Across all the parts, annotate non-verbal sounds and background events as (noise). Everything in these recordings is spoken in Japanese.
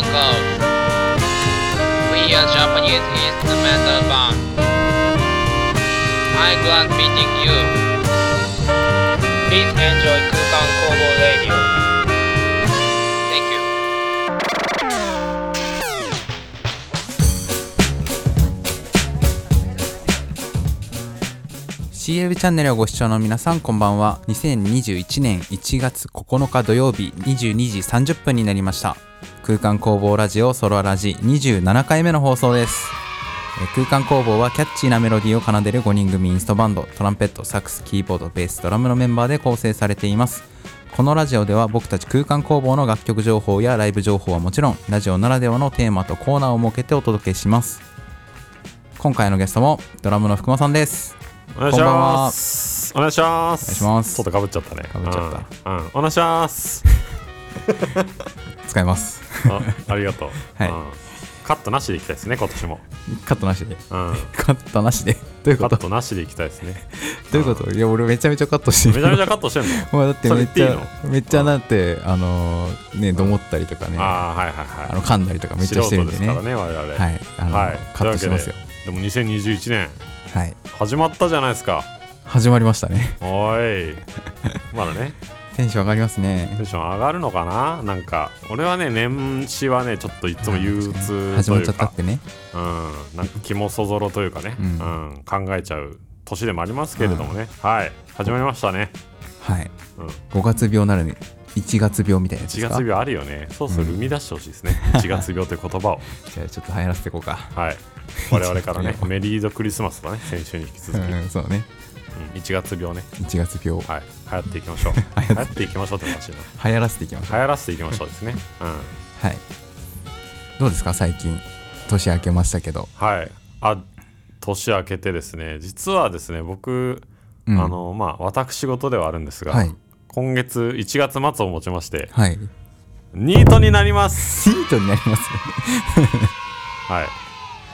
Uncle. We are Japanese instrumental band. I'm glad meeting you. Please enjoy Kukan Kobo CL チャンネルをご視聴の皆さんこんばんは。2021年1月9日土曜日22時30分になりました。空間工房ラジオソロラジ27回目の放送です。空間工房はキャッチーなメロディーを奏でる5人組インストバンド。トランペットサックスキーボードベースドラムのメンバーで構成されています。このラジオでは僕たち空間工房の楽曲情報やライブ情報はもちろんラジオならではのテーマとコーナーを設けてお届けします。今回のゲストもドラムの福間さんです。お願いします。お願いします。お願いしますちょっとかぶっちゃったね。被っちゃったうん。うん、お願いします。使いますあ、ありがとう。はいうんカットなしでいきたいですね、今年も。カットなしでうん。カットなしでどういうカッことトなしでいきたいですね。どういうこと？いや俺めちゃめちゃカットしてるめちゃめちゃカットしてんの？だってめっちゃめっちゃだってあのーねどもったりとかねあああ、はいはいはい。の噛んだりとかめっちゃしてるんでね素人ですからね、我々。はいあの、はい。カットしますよでも2021年、はい。始まったじゃないですか。始まりましたね。おい。まだね、テンション上がりますテねンション上がるのかな？なんか、俺はね、年始はね、ちょっといつも憂鬱というか。始まっちゃったってね。うん、なんか気もそぞろというかね、ううん。ん考えちゃう年でもありますけれどもね、はい。始まりましたね、はい。うん、5月病なるね1月病みたいなやつ1ですか？月病あるよね。そうそう生み出してほしいですね、(laughs) 1月病という言葉を。じゃあちょっと流行らせていこうか。はい。我々からね1 (laughs) メリードクリスマスだね先週に引き続き、うんうんそうね1月病ね。1月病。はい。(laughs) 流行っていきましょう。流行っていきましょう。って話だ流行らせていきましょう。流行らせていきましょうですね。うん。はい。どうですか？最近。年明けましたけど。はい。あ年明けてですね。実はですね僕、うん。あのまあ私事ではあるんですが、はい今月1月末をもちましてはい。ニートになります。シートになります (laughs) はい。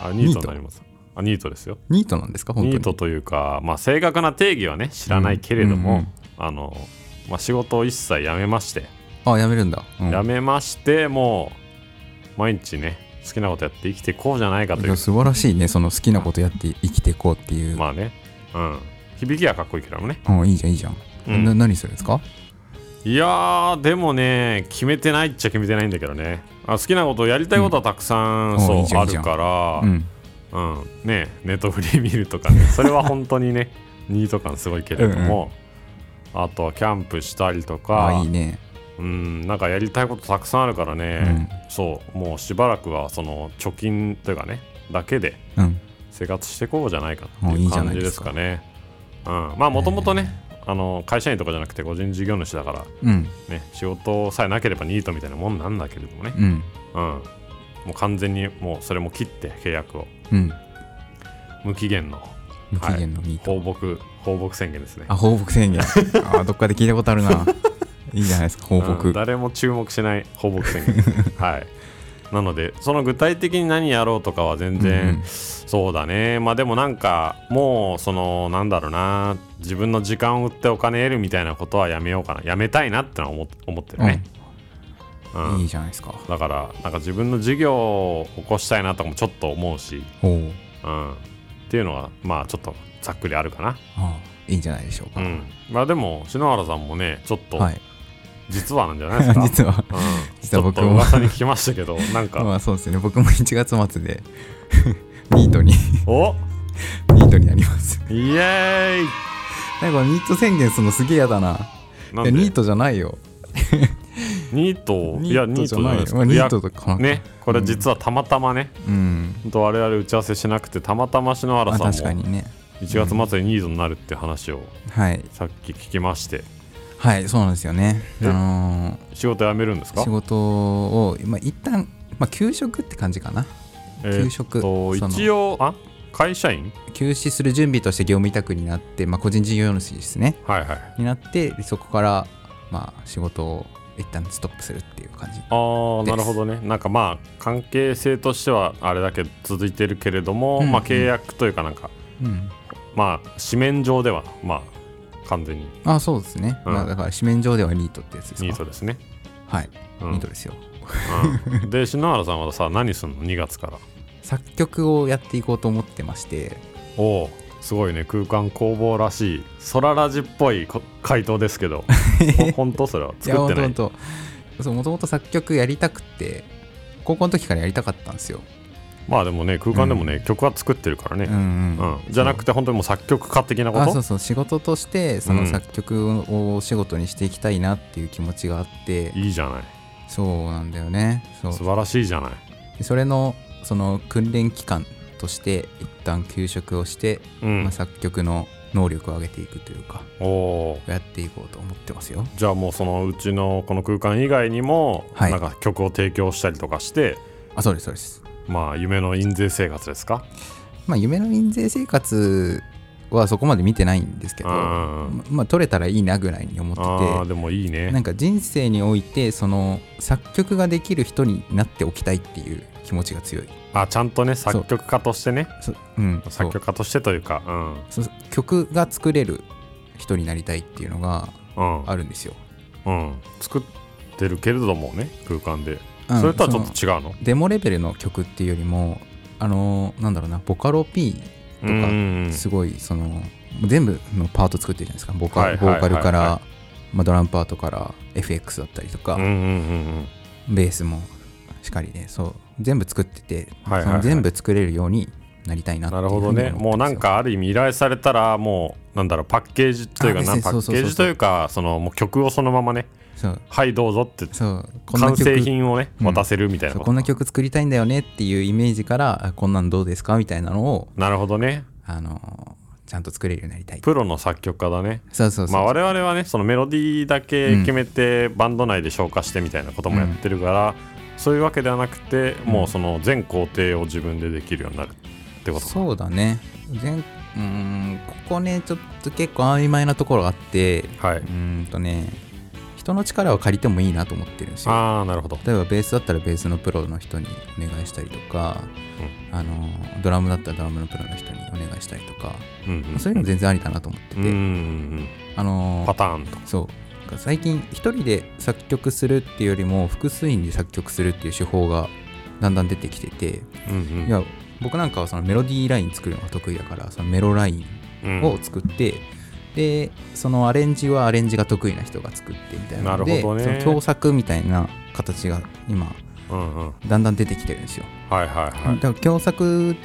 あニートになります。あニートですよ。ニートなんですか？本当に。ニートというか、まあ、正確な定義はね知らないけれども、うんうん。うんあのまあ、仕事を一切辞めまして、あやめるんだ、うん。辞めましてもう毎日ね好きなことやって生きていこうじゃないかという。素晴らしいね。その好きなことやって生きていこうっていう、まあね。うん。響きはかっこいいけどもね。うん、いいじゃんいいじゃん、うん。な何するんですか？いやーでもね決めてないっちゃ決めてないんだけどね。あ好きなことやりたいことはたくさん、うん。そうおいいじゃんいいじゃん。あるからうん。うん、ねネットフリ見るとかね。(laughs) それは本当にねニート感すごいけれども。あとはキャンプしたりとか。あいいね。うん。なんかやりたいことたくさんあるからね、そう。もうしばらくはその貯金というかねだけでうん。生活していこうじゃないかっていじゃな感じですか。すかね。うん、まあもともとねあの会社員とかじゃなくて個人事業主だからうん。ね仕事さえなければニートみたいなもんなんだけれどもね、うん。うん、もう完全にもうそれも切って契約を。うん。無期限の無期限のニート、放牧放牧宣言ですね。あ放牧宣言。(laughs) あどっかで聞いたことあるな。いいじゃないですか放うん。牧、誰も注目しない放牧宣言。(laughs) はい。なのでその具体的に何やろうとかは全然、うん。そうだね。まあでもなんかもうそのなんだろうな自分の時間を売ってお金得るみたいなことはやめようかな。やめたいなってのは思っ思ってるね、うん。いいじゃないですか。だからなんか自分の事業を起こしたいなとかもちょっと思うし、おおうん、っていうのはまあちょっとざっくりあるかな。あいいんじゃないでしょうか、うん。まあでも篠原さんもねちょっとはい。実はなんじゃないですか、(laughs) 実は。うん、(laughs) 実は僕も。噂に聞きましたけどなんか、(laughs) まあそうですね。僕も1月末でニートに。お。ニートになります。イエーイなんかニート宣言するのすげえ嫌だな。ないやニートじゃないよ。ニート？いやニートじゃないです。かまあニートとかねこれ実はたまたまね、うん。ほんと我々打ち合わせしなくてたまたま篠まあ原さんも確かにね。1月末でニートになるって話をはい。さっき聞きまして。はいそうなんですよね。あえの仕事辞めるんですか？ー仕事をまあ一旦まあ休職って感じかな。えーっ休職一応あ？会社員？休止する準備として業務委託になって、まあ、個人事業主ですね。はいはい。になってでそこからまあ仕事を一旦ストップするっていう感じああなるほどね。なんかまあ関係性としてはあれだけ続いてるけれども、うんまあ契約というかなんかうん。まあ紙面上ではまあ完全に。あそうですね、うん。まあだから紙面上ではニートってやつですか？ニートですね、はい、うん。ニートですよ。うん、で篠原さんはさ何すんの？2月から作曲をやっていこうと思ってまして。おおすごいね。空間工房らしい空ラジっぽいこ回答ですけど。(laughs) ほ本当それは。作ってない？そうもと。もと作曲やりたくて高校の時からやりたかったんですよ、まあでもね空間でもね、曲は作ってるからね、うんうん。うん。じゃなくて本当にもう作曲家的なこあそうとそう。仕事としてその作曲をお仕事にしていきたいなっていう気持ちがあって、いいじゃない。そうなんだよね。素晴らしいじゃない。でそれのその訓練期間として一旦休職をして、うん、まあ、作曲の能力を上げていくというかやっていこうと思ってますよ。じゃあもうそのうちのこの空間以外にも、はい。なんか曲を提供したりとかしてあそうですそうです。まあ夢の印税生活ですか？まあ夢の印税生活はそこまで見てないんですけど、うん。ままあ取れたらいいなぐらいに思っててああでもいいね。なんか人生においてその作曲ができる人になっておきたいっていう気持ちが強い。あちゃんとね作曲家としてね。そうん、作曲家としてというかそう曲が作れる人になりたいっていうのがうん。うんあるんですよ、うん。作ってるけれどもね空間で。うんそれとはちょそっと違うの？デモレベルの曲っていうよりもあのなんだろうなボカロ P とかうんすごいその全部のパート作ってるじゃないですか。ボカ,、ボーカルから、まあ、ドラムパートから FX だったりとか、うんうんうん。ベースもしっかりねそう全部作ってて、はいはいはい。全部作れるようになりたいななるほどね。もうなんかある意味依頼されたらもうなんだろうパッケージというかあなパッケージというかそのもう曲をそのままねはいどうぞって完曲成品をねうん。渡せるみたいなうこんな曲作りたいんだよねっていうイメージからあこんなんどうですかみたいなのをなるほどね。あのちゃんと作れるようになりたい。プロの作曲家だね。そうそうそう、まあ我々はねそのメロディーだけ決めてバンド内で消化してみたいなこともやってるから、そういうわけではなくて、もうその全工程を自分でできるようになるってことか。そうだね。全うーんここねちょっと結構曖昧なところがあってはい。うーんとね人の力を借りてもいいなと思ってるんですよ。ああなるほど。例えばベースだったらベースのプロの人にお願いしたりとか、あのドラムだったらドラムのプロの人にお願いしたりとか、うんうんそういうの全然ありだなと思ってて、うんうんうんあのパターンと。そう最近一人で作曲するっていうよりも複数人で作曲するっていう手法がだんだん出てきてて、うんうん。いや僕なんかはそのメロディーライン作るのが得意だからそのメロライうん。ンを作って、でそのアレンジはアレンジが得意な人が作ってみたいなのでね。その共作みたいな形が今うんうん。だんだん出てきてるんですよ、はいはいはい。だから共作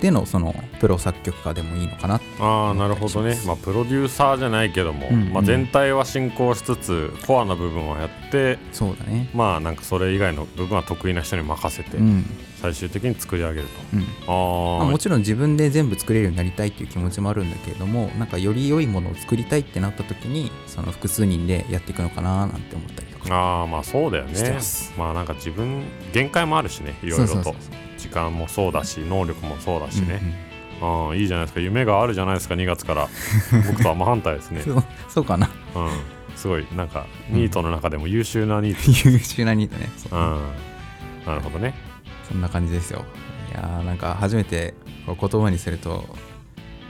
でのそのプロ作曲家でもいいのかなああなるほどね。まあプロデューサーじゃないけども、うんうん。まあ、全体は進行しつつコアな部分をやってそうだね。まあなんかそれ以外の部分は得意な人に任せてうん。最終的に作り上げるうん。と、ああまあもちろん自分で全部作れるようになりたいっていう気持ちもあるんだけれどもなんかより良いものを作りたいってなった時にその複数人でやっていくのかななんて思ったりとかああまあそうだよね。まあなんか自分限界もあるしねいろいろと。そうそう時間もそうだし能力もそうだしうんね、ああいいじゃないですか。夢があるじゃないですか2月から。(laughs) 僕とは真反対ですね。うんそうかな。うん。すごいなんかニートの中でも優秀なニート。優秀なニートね。そううん。なるほどね。そんな感じですよ。いやーなんか初めて言葉にすると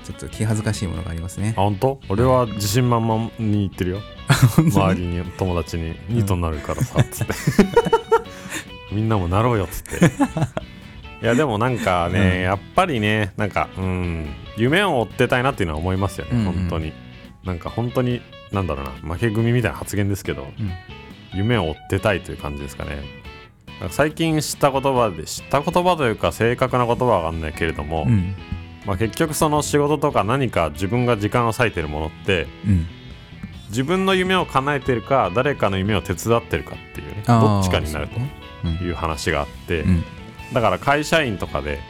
ちょっと気恥ずかしいものがありますね。あ本当？俺は自信満々に言ってるよ。(laughs) 周りに友達にニートになるからさつって。(laughs) みんなもなろうよっつっていやでもなんかね、うん。やっぱりねなんかうん夢を追ってたいなっていうのは思いますよね、うん。うん本当に。なんか本当になんだろうな負け組みたいな発言ですけどうん。夢を追ってたいという感じですかね。最近知った言葉で知った言葉というか正確な言葉はわかんないけれども、うん。まあ、結局その仕事とか何か自分が時間を割いてるものってうん。自分の夢を叶えてるか誰かの夢を手伝ってるかっていうねどっちかになるという話があって、うんだから会社員とかで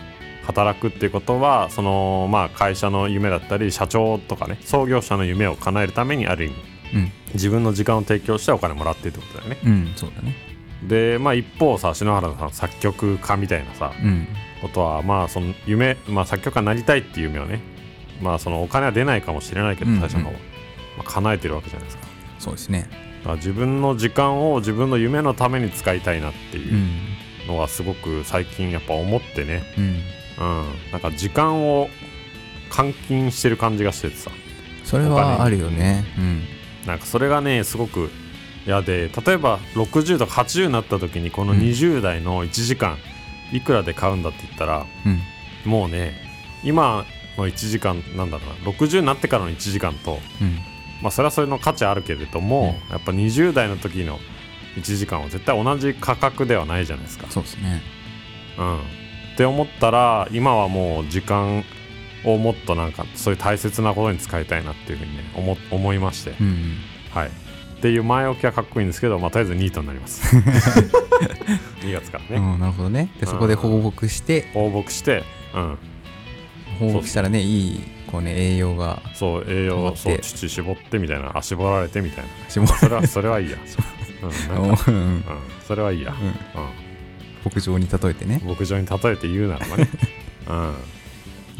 働くっていうことはそのまあ会社の夢だったり社長とかね創業者の夢を叶えるためにある意味うん。自分の時間を提供してお金もらってるってことだよね。うんそうだね。でまあ一方さ篠原さん作曲家みたいなさうん。ことはまあその夢、まあ、作曲家になりたいっていう夢をね。まあそのお金は出ないかもしれないけどうんうん。最初の方は、まあ、叶えてるわけじゃないですか。そうですね。自分の時間を自分の夢のために使いたいなっていう。うんのはすごく最近やっぱ思ってね、うん。うん、なんか時間を換金してる感じがしててさ。それはあるよね。うん。なんかそれがねすごくいやで例えば60とか80になった時にこのうん。20代の1時間いくらで買うんだって言ったらうん。もうね今の1時間なんだろうな60になってからの1時間とうん。まあそれはそれの価値あるけれども、やっぱ20代の時の1時間は絶対同じ価格ではないじゃないですか。そうですねうん、って思ったら今はもう時間をもっとなんかそういう大切なことに使いたいなっていうふうにね思思いまして、うんはい。っていう前置きはかっこいいんですけど、まあ、とりあえずニートになります。2月からね。うんなるほどねでそこで放牧して放牧して、うん、放牧したらねいいこうね栄養がそう、栄養そう、乳絞ってみたいな、あ、絞られてみたいな。絞らそれは、それはいいや。(laughs) うん、それはいいや。うんうん。牧場に例えてね牧場に例えて言うならばね。(laughs) うん。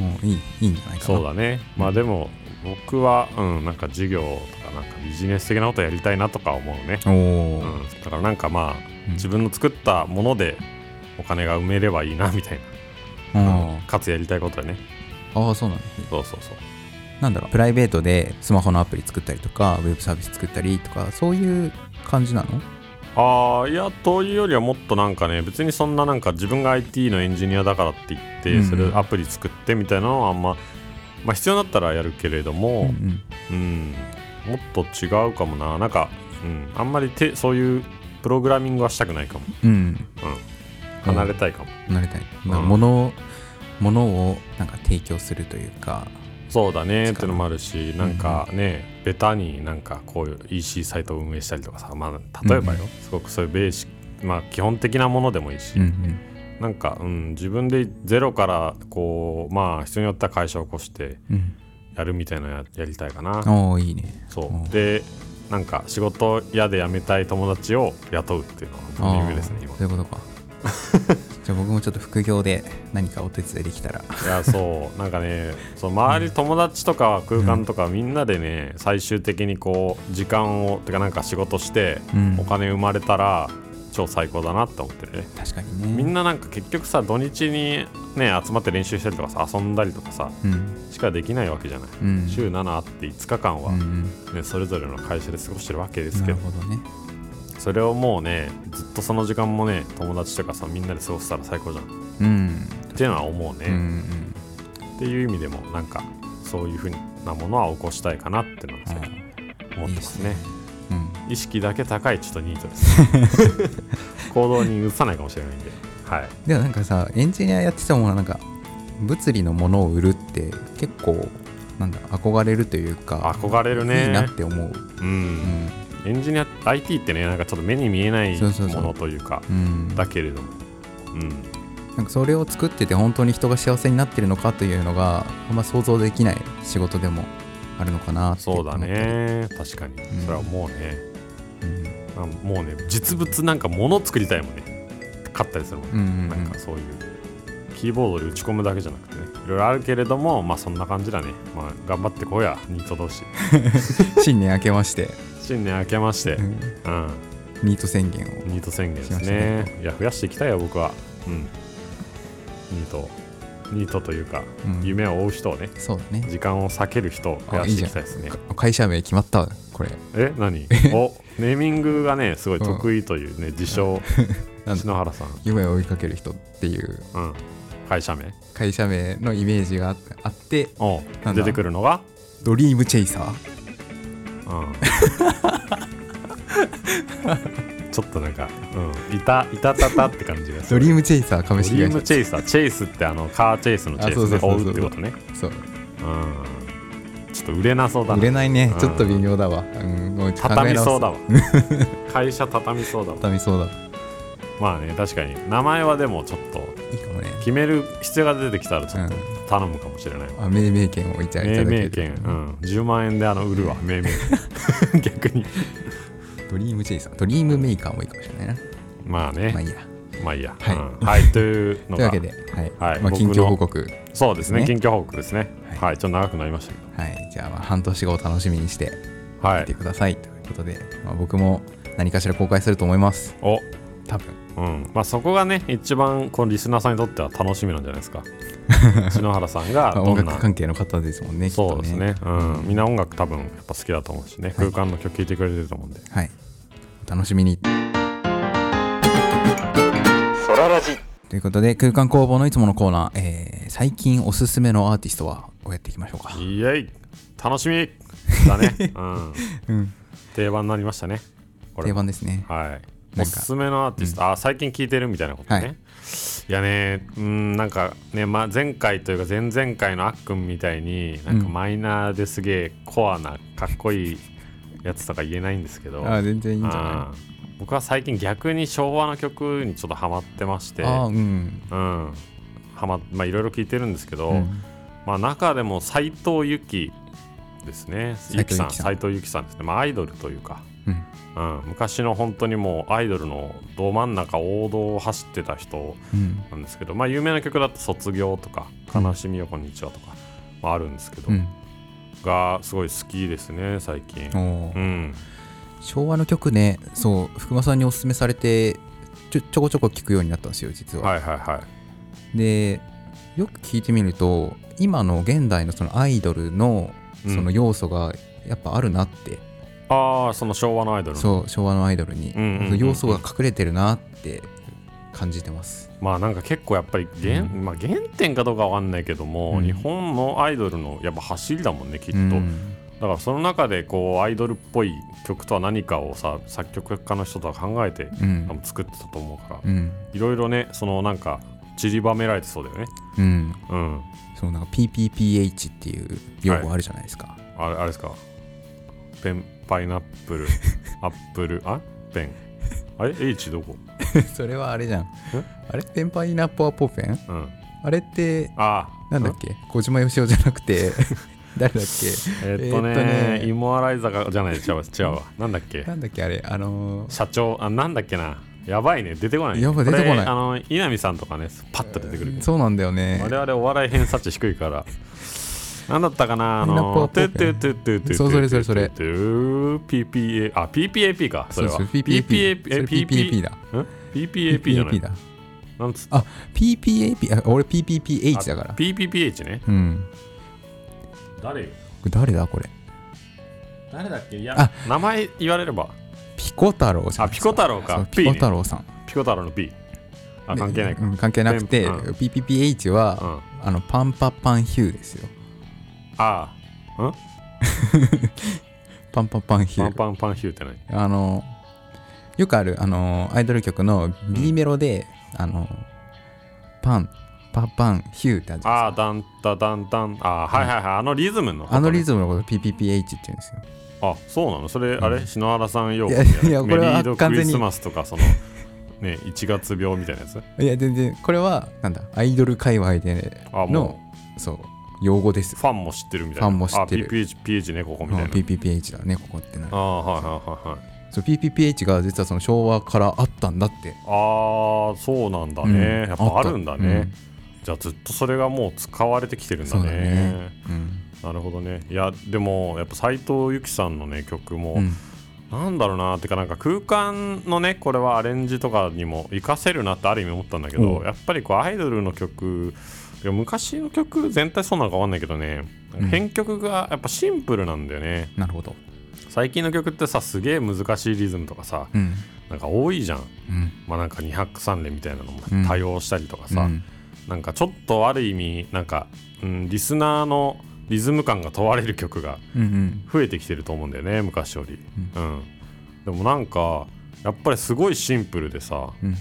もういいいいんじゃないかなそうだね。まあでも、僕は、うん、なんか授業とか、なんかビジネス的なことやりたいなとか思うね。おうん。だからなんかまあ、うん自分の作ったものでお金が埋めればいいなみたいな、あかつやりたいことでねああそうなんですねそうそうそうなんだろうプライベートでスマホのアプリ作ったりとかウェブサービス作ったりとかそういう感じなの？ああいやというよりはもっとなんかね別にそんななんか自分が IT のエンジニアだからって言って、うんうん。それアプリ作ってみたいなのはあんままあ必要だったらやるけれどうんも、うんもっと違うかもな。なんか、うん、あんまりてそういうプログラミングはしたくないかも、うん。うん。うん、離れたいかも、なりたい。うん。なんか物を物をなんか提供するというかそうだねっ力ていうのもあるしなんかね、ベタになんかこういう EC サイトを運営したりとかさ、まあ、例えばよ、うんすごくそういうベーシックまあ基本的なものでもいいし、うんうん。なんか、うん、自分でゼロからこうまあ人によっては会社を起こしてうん。やるみたいなのややりたいかな。おおいいね。そう、うんでなんか仕事嫌で辞めたい友達を雇うっていうのは夢ですね今。そういうことかじゃあ僕もちょっと副業で何かお手伝いできたら。いやそう。なんかねそう周り友達とか空間とかみんなでね最終的にこう時間をてかなんか仕事してうん。お金生まれたら超最高だなって思ってるね。確かにね。みんななんか結局さ土日にね集まって練習したりとかさ遊んだりとかさうん。しかできないわけじゃない、うん。週7あって5日間は、うんねうん。それぞれの会社で過ごしてるわけですなけど。るほどねそれをもうねずっとその時間もね友達とかさみんなで過ごせたら最高じゃん。っうん。ていうのは思うね、うんうんっていう意味でもなんかそういうふうなものは起こしたいかなっていうのは思ってますね。うん。意識だけ高いちょっとニートです。(laughs) 行動に移さないかもしれないんで。はい。でもなんかさエンジニアやってたものはなんか物理のものを売るって結構なんだ憧れるというか憧れるね。いいなって思う。ううんんエンジニア IT ってねなんかちょっと目に見えないものというかうん。だけれども。うん。なんかそれを作ってて本当に人が幸せになってるのかというのがあんま想像できない仕事でもあるのかなそうだね。確かに。ん。それはもうね、うん。あもうね実物なんか物作りたいもんね。買ったりするもん、うんうんうん。なんかそういう。キーボードで打ち込むだけじゃなくてね。いろいろあるけれどもまあそんな感じだね。まあ頑張ってこうや。ニート同士。(laughs) 新年明けまして、新年明けまして。うん。うん。ニート宣言を。ニート宣言ですしましたね。いや増やしていきたいよ僕は。うん。ニート。ニートというか、うん。夢を追う人をね。そうだね。時間を避ける人を増やしていきたいですね。か会社名決まったわこれ。え何？(laughs) おネーミングがねすごい得意というね、自称。(laughs) なんだ。篠原さん、夢を追いかける人っていう。うん、会社名？会社名のイメージがああって出てくるのが、ドリームチェイサーうん、ちょっとなんか、うん、いたいたたたって感じがする。ドリームチェイサー株ドリー式会社ムチェイサー。チェイスってあのカーチェイスのチェイあそうスで追そうそうそう。うってことね。そう。うん。ちょっと売れなそうだな。売れないね。うん。ちょっと微妙だわ、うん、もう考え畳みそうだわ。(laughs) 会社畳みそうだわ。畳みそうだ。まあね確かに。名前はでもちょっといいかもね。決める必要が出てきたらちょっと。うん頼むかもしれないわあ命名権をいただ命ける。名権、うん、10万円であの売るわ命名。権 (laughs) 逆に。ドリームチェイサー。ドリームメーカーもいいかもしれないな。まあね。まあいいや。まあいいや、はい。うん。はい、というのが。というわけで、はい。はい。まあ、近況報告。そうですね。ね。近況報告ですね。ははい。い、ちょっと長くなりましたけはい。じゃあまあ半年後を楽しみにしてどはい。見てくださいということで、まあ、僕も何かしら公開すると思います。お。多分。うん。まあそこがね一番このリスナーさんにとっては楽しみなんじゃないですか (laughs) 篠原さんがまあ音どんな楽関係の方ですもんねきっとそうですね、うん、みんな音楽多分やっぱ好きだと思うしね、空間の曲聴いてくれてると思うんで。はい。お楽しみに。ソララジ。ということで空間工房のいつものコーナー、えー最近おすすめのアーティストはをやっていきましょうか？イエイ。楽しみ。だね、(laughs) うん、うん。定番になりましたね。これ定番ですね。はい。おすすめのアーティスト、あ最近聴いてるみたいなことね、はいい、やねうんなんかね、まあ、前回というか前々回のあっくんみたいになんかうん。マイナーですげえコアなかっこいいやつとか言えないんですけどあ全然いいんじゃあー僕は最近逆に昭和の曲にちょっとハマってましてうんうん。はままあいろいろ聴いてるんですけど、うん。まあ中でも斎藤由貴ですね。斉由貴さん。藤由貴さん斎藤由貴さんですね。まあアイドルというかうん。うん、昔の本当にもうアイドルのど真ん中王道を走ってた人うんなんですけど、まあ、有名な曲だと「卒業」とか「悲しみよこんにちは」とか、まあ、あるんですけど、うん。がすごい好きですね最近。うん、昭和の曲ねそう福間さんにおすすめされてちょちょこちょこ聞くようになったんですよ実は、はいはいはい。でよく聞いてみると今の現代のそのアイドルのうん。その要素がやっぱあるなって、ああその昭和のアイドルの。そう昭和のアイドルに、要素が隠れてるなって感じてます。まあなんか結構やっぱり原,、うん。まあ、原点かどうかわかんないけども、うん。日本のアイドルのやっぱ走りだもんねきっと、うん。だからその中でこうアイドルっぽい曲とは何かをさ作曲家の人とか考えてうん。作ってたと思うから、うん。いろいろねそのなんか散りばめられてそうだよね。うん。うん。そうなんか PPPH っていう用語あるじゃないですか、あれあれですか？ペンパイナップル (laughs) アップルあ？ペン。あれ？H どこ？(laughs) それはあれじゃん。あれ？ペンパイナップアポペン？うん。あれってあなんだっけ？小島よしおじゃなくて。(laughs) 誰だっえっとね,、えーっとね。イモアライザがじゃない違うわ。違うわ。なんだっけ？けなんだっけあれ？あのー社長。あなんだっけな？やばいね。出てこないね。やばい出てこない。れあの稲見さんとかねパッと出てくるけど。そうなんだよね。我々お笑い偏差値低いからなんだったかな？あのップルトゥトゥトゥトゥトゥそうそれそれそれ。PPA あ PPAP かそれは PPAP だん PPAP じゃないなんつっあ PPAP あ俺 PPPH だから PPPH ねうん誰誰だこれ誰だっけいやあ名前言われればピコ太郎じゃんあピコ太郎かピねコ太郎さんピコ太郎の P あ関係ないかうん関係なくてうん PPPH はうんあのパンパパンヒューですよああ。(laughs) パンパパンヒュー。パンパンパンヒューって何？あのよくあるあのアイドル曲の B メロで、あのパンパパンヒューってあるじゃああダンタダンタン。ああはいはいはい。あのリズムのですかあのリムズムのこと PPPH って言うんですよ。あそうなの？それあれ？うん篠原さん用語いやいやこれは完全にリスマスとかそのね1月病みたいなやつ？いや全然。これはなんだアイドル界隈でのそう用語です。うファンも知ってるみたいな。ファンも知ってる。あ PPH PH ねここみうんたいな PPPH だねここってなる。ああはいはいはいはいそう PPPH が実はその昭和からあったんだって。ああそうなんだね、うんやっぱあるんだね、うん。じゃあずっとそれがもう使われてきてるんだね。ね。うん。なるほどね。いやでもやっぱ斎藤由貴さんのね曲も、うん。なんだろうなってかなんか空間のねこれはアレンジとかにも活かせるなってある意味思ったんだけどやっぱりこうアイドルの曲いや昔の曲全体そうなのか分かんないけどね、うん。編曲がやっぱシンプルなんだよね。なるほど。最近の曲ってさすげえ難しいリズムとかさうん。なんか多いじゃん。うん。まあなんか2拍3連みたいなのもうん。多用したりとかさ、うん。なんかちょっとある意味なんか、うん、リスナーのリズム感が問われる曲がうんうん。増えてきてると思うんだよね昔より、うん。でもなんかやっぱりすごいシンプルでさ、うん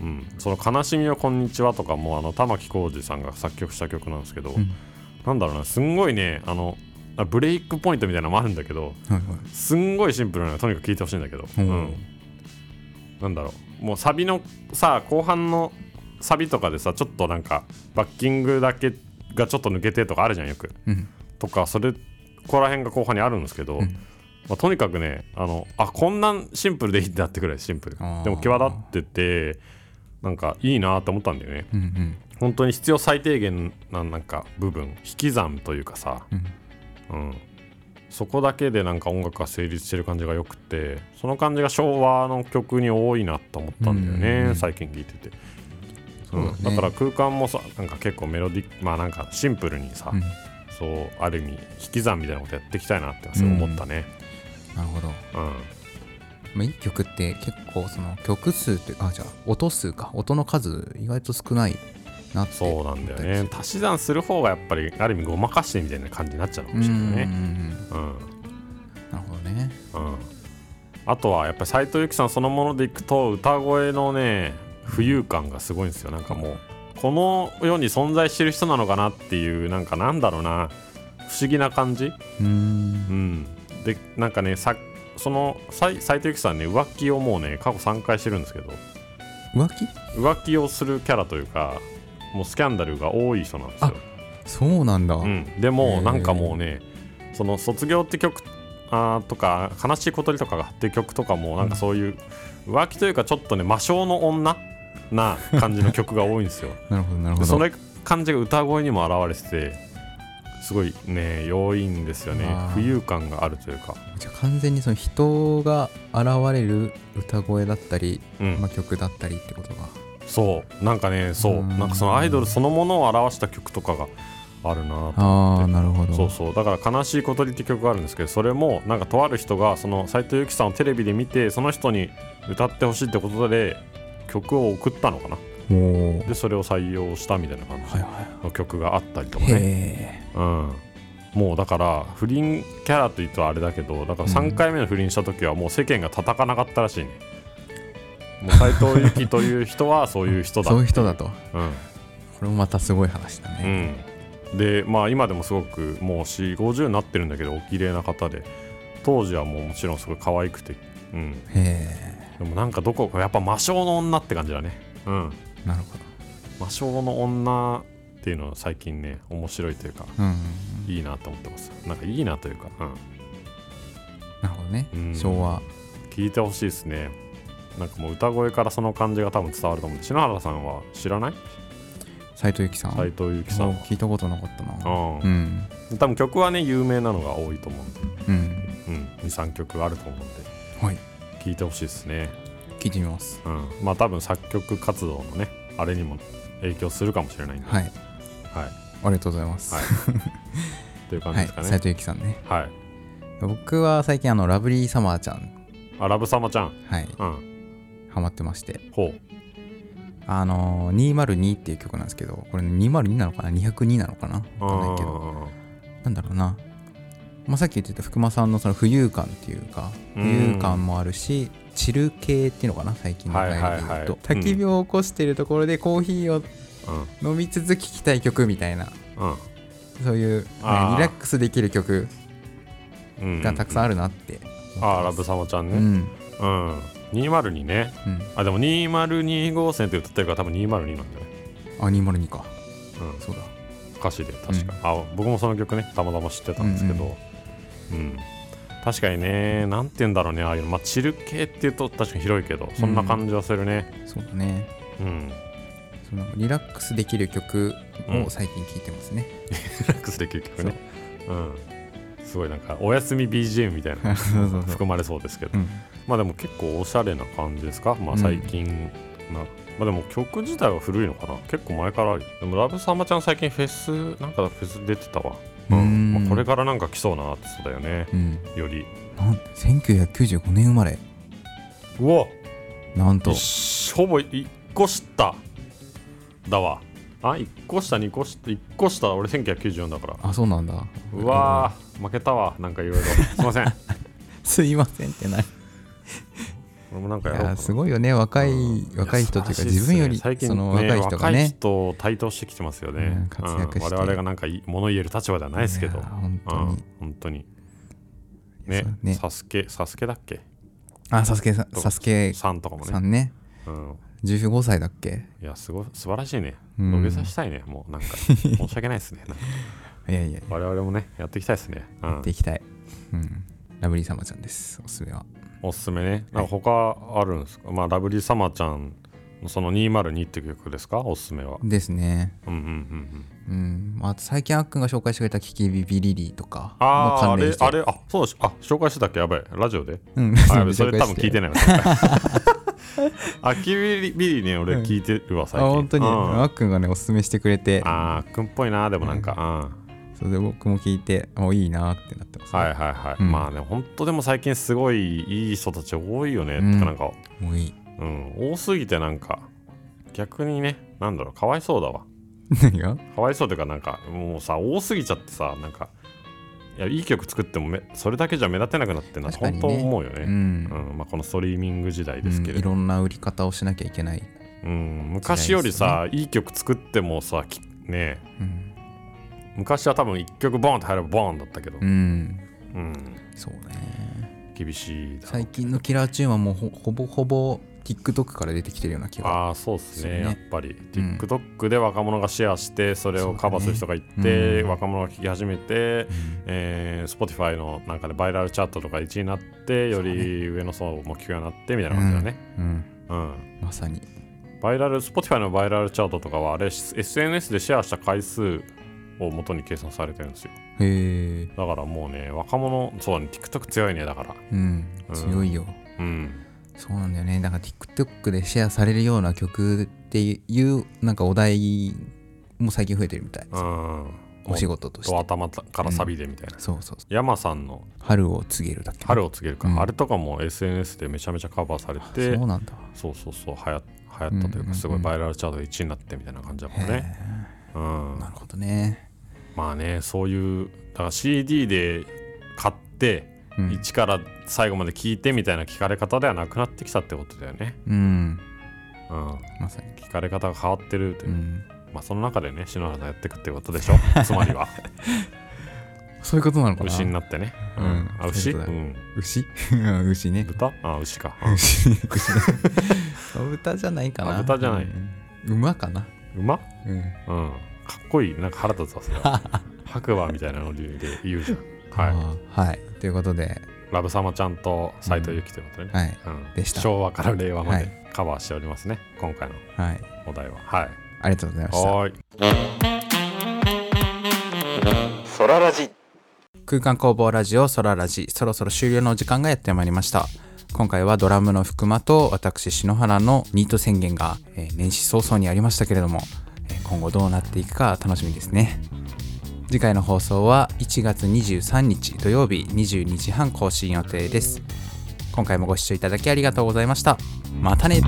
うん、その「悲しみよこんにちは」とかもあの玉置浩二さんが作曲した曲なんですけど、うん。なんだろうなすんごいねあのあブレイクポイントみたいなのもあるんだけどはいはい。すんごいシンプルなのとにかく聴いてほしいんだけど、うんうん。なんだろう。もうサビのさ後半のサビとかでさちょっとなんかバッキングだけがちょっと抜けてとかあるじゃんよく。うん。とかそれここら辺が後半にあるんですけど、うん。まあ、とにかくねあのあこんなんシンプルでいいんだってくらいシンプル。でも際立っててなんかいいなと思ったんだよね。うんうん。本当に必要最低限ななんか部分引き算というかさ、うん、そこだけでなんか音楽が成立してる感じがよくてその感じが昭和の曲に多いなと思ったんだよね、うん最近聴いてて、そうだね。うんだから空間もさなんか結構メロディまあなんかシンプルにさ、うん。そうある意味引き算みたいなことやっていきたいなってすごい思ったね、なるほど。うんまあ、いい曲って結構その曲数ってあじゃあ音数か。音の数意外と少ないなってそうなんだよね。足し算する方がやっぱりある意味ごまかしてみたいな感じになっちゃうのかもしれないね。うん。なるほどね。うん。あとはやっぱり斎藤由貴さんそのものでいくと歌声のね浮遊感がすごいんですよ。なんかもうこの世に存在してる人なのかなっていうなんかなんだろうな。不思議な感じ。うーん。うん。でなんかねさその斎斎藤由貴さんね浮気をもうね過去3回してるんですけど。浮気？浮気をするキャラというかもうスキャンダルが多い人なんですよ。そうなんだ、うん、でもなんかもうねその「卒業」って曲あーとか「悲しい小鳥」とかがって曲とかもなんかそういう浮気というかちょっとね魔性の女な感じの曲が多いんですよ。(laughs) なるほどなるほど。でそれ感じが歌声にも表れててすごいね良いんですよね。浮遊感があるというか。じゃあ完全にその人が現れる歌声だったり、うん。まあ、曲だったりってことがそう。なんかねそう。うん。なんかそのアイドルそのものを表した曲とかがあるなとあ思って。あなるほど。そうそう。だから「悲しい小鳥」って曲があるんですけどそれもなんかとある人がその斎藤由貴さんをテレビで見てその人に歌ってほしいってことで曲を送ったのかなでそれを採用したみたいな感じの曲があったりといかね、へうん、もうだから不倫キャラというとあれだけどだから3回目の不倫した時はもう世間が叩かなかったらしいね。もう斎藤由貴という人はそういう人だ。えそういう人だと。うん。これもまたすごい話だうね、ん、でまあ今でもすごくもう4 5 0になってるんだけどお綺麗な方で。当時はもうもちろんすごい可愛くて、うん、へでもなんかどこかやっぱ魔性の女って感じだね、うん、えなるほ魔性の女っていうのは最近ね面白いというかどうん。いいなと思ってます。なんかいいなというか、うん、なるほどね、うん。昭和。聞いてほしいですね。なんかもう歌声からその感じが多分伝わると思う。篠原さんは知らない？斎藤由貴さん。斎藤由貴さん。聞いたことなかったな。うん。うん。多分曲はね有名なのが多いと思うんで、うん。うん、23曲あると思うんで。はい。聞いてほしいですね聞いてみます。うん、まあ多分作曲活動のねあれにも影響するかもしれないんで、はい。はい、ありがとうございます。はい。(laughs) っていう感じはいですかね。斎藤由貴さんね。はい、僕は最近あのラブリーサマーちゃん。あラブサマちゃん、はい。うん、ハマってまして。ほう、あのー、202っていう曲なんですけどこれ202なのかな？202なのかな？わかんないけど。なんだろうな、まあ、さっき言ってた福間さんのその浮遊感っていうかうん。浮遊感もあるしチル系っていうのかな最近の流行りで言うと、はいはいはい焚き火を起こしてるところでコーヒーを飲み続き聴きたい曲みたいな。うん、そういう、ね、リラックスできる曲うん、うん、がたくさんある。るなって。あーラブサマちゃんね。うん。うん、202ね。うん。あでも202号線って歌ってるから多分202なんだよね。あ202か。うん、そうだ。歌詞で確か、あ僕もその曲ねたまたま知ってたんですけど、うん確かにねなんて言うんだろうねああいうの。まあチル系っていうと確かに広いけどそんな感じはするね。そうだね。うん。そのリラックスできる曲うん。を最近聴いてますね、(laughs) リラックスできる曲ね。うん。すごいなんかお休み BGM みたいな (laughs) 含まれそうですけど、うん。まあでも結構おしゃれな感じですか？まあうん。最近な、まあでも曲自体は古いのかな？結構前からある。でもラブサマちゃん最近フェスなんかフェス出てたわうん。まあ、これからなんか来そうなアーティストだよね。うん、より。なん1995年生まれ。うわ。なんと。一ほぼ1個下だわ。あ1個下2個下1個下俺1994だから。あそうなんだ。うわー。負けたわ。なんかいろいろ。すいません。(laughs) すいませんってない俺もなんかいやすごいよね。若いうん。若い人っていうかね自分よりその若い人が若いね人を台頭してきてますよね、うん活躍して。我々がなんか物言える立場ではないですけど。本当うん。に本当に。ね。ね。サスケサスケだっけ？あサスケさサスケ。さんとかもね。さんね。うん、15歳だっけ？いやすごい素晴らしいね。うん。土下座したいね。もうなんか。(laughs) 申し訳ないですね。いやいやや。我々もねやっていきたいですね、うん。っていきたい。うん。ラブリーサマちゃんです。おすすめはおすすめね。なんか他あるんですか、まあラブリーサマーちゃんのその202っていう曲ですか？おすすめは。ですね。うんうんうんうん。うん。あと最近あっくんが紹介してくれたキキビビリリーとかもあああれあれあそうだしあ紹介してたっけ？やばい。ラジオで？うんあやべそれ多分聞いてないわ。あキビリビリね俺聞いてるわ最近。あ本当に。うん。あっくんがねおすすめしてくれて。あーくんっぽいなでもなんか、それで僕も聞いておいいなってなってます、はいはいはい、うん。まあね本当でも最近すごいいい人たち多いよね、うん。なんかもうい。いうん。多すぎてなんか逆にねなんだろうかわいそうだわ。何が？かわいそうというかなんかもうさ多すぎちゃってさなんかいやいい曲作ってもめそれだけじゃ目立てなくなってんなって本当思うよね。うん、うん。まあ、このストリーミング時代ですけれど、うん。いろんな売り方をしなきゃいけない、うん、昔よりさ、いい曲作ってもさきねうん昔は多分1曲ボーンって入ればボーンだったけど、うん、うん、そうね。厳しい最近のキラーチューンはもうほほぼほぼ TikTok から出てきてるような気がああそうっすね。ね。やっぱり。うん。TikTok で若者がシェアしてそれをカバーする人がいて、うん若者が聴き始めて、うん。えー、Spotify のなんかでバイラルチャートとか1位になってより上の層も聴くようになってみたいな感じだね、うん、うん。まさに。バイラル Spotify のバイラルチャートとかはあれ SNS でシェアした回数を元に計算されてるんですよ。へえだからもうね若者そうだね TikTok 強いねだから。うんうん強いよ、うん。そうなんだよね。だから TikTok でシェアされるような曲っていうなんかお題も最近増えてるみたいです、うん。お仕事として。と頭からサビでみたいな、そうそうそう。山さんの。春を告げるだけ春を告げるか、うん。あれとかも SNS でめちゃめちゃカバーされてそうなんだ。そうそうそう流行流行ったというかすごいバイラルチャートで1位になってみたいな感じだもんね、うん。なるほどねまあねそういうだから CD で買ってうん、1から最後まで聞いてみたいな聞かれ方ではなくなってきたってことだよね、うん、うん、まさに。聞かれ方が変わってるという。う、ん。まあその中でね篠原さんやっていくってことでしょ (laughs) つまりは。そういうことなのかな。牛になってね、うん。あ牛、そうん、牛？(laughs) 牛ね。豚？あ牛か。牛。(laughs) 牛豚じゃないかな。あ豚じゃない。うん。馬かな。馬？うん。うんかっこいいなんか腹立つわそれは。(laughs) 白馬みたいなので言うじゃん。はい。はいはい。ということで。ラブサマちゃんと斎藤由貴ということでね、はい。うん。でした。昭和から令和まはでカバーしておりますね、今回のはい。お題は。はい。ありがとうございました。はーい。空間工房ラジオソララジ。そろそろ終了のお時間がやってまいりました。今回はドラムの福間と私篠原のニート宣言が、えー年始早々にありましたけれども、えー今後どうなっていくか楽しみですね。次回の放送は1月23日土曜日22時半更新予定です。今回もご視聴いただきありがとうございました。またね。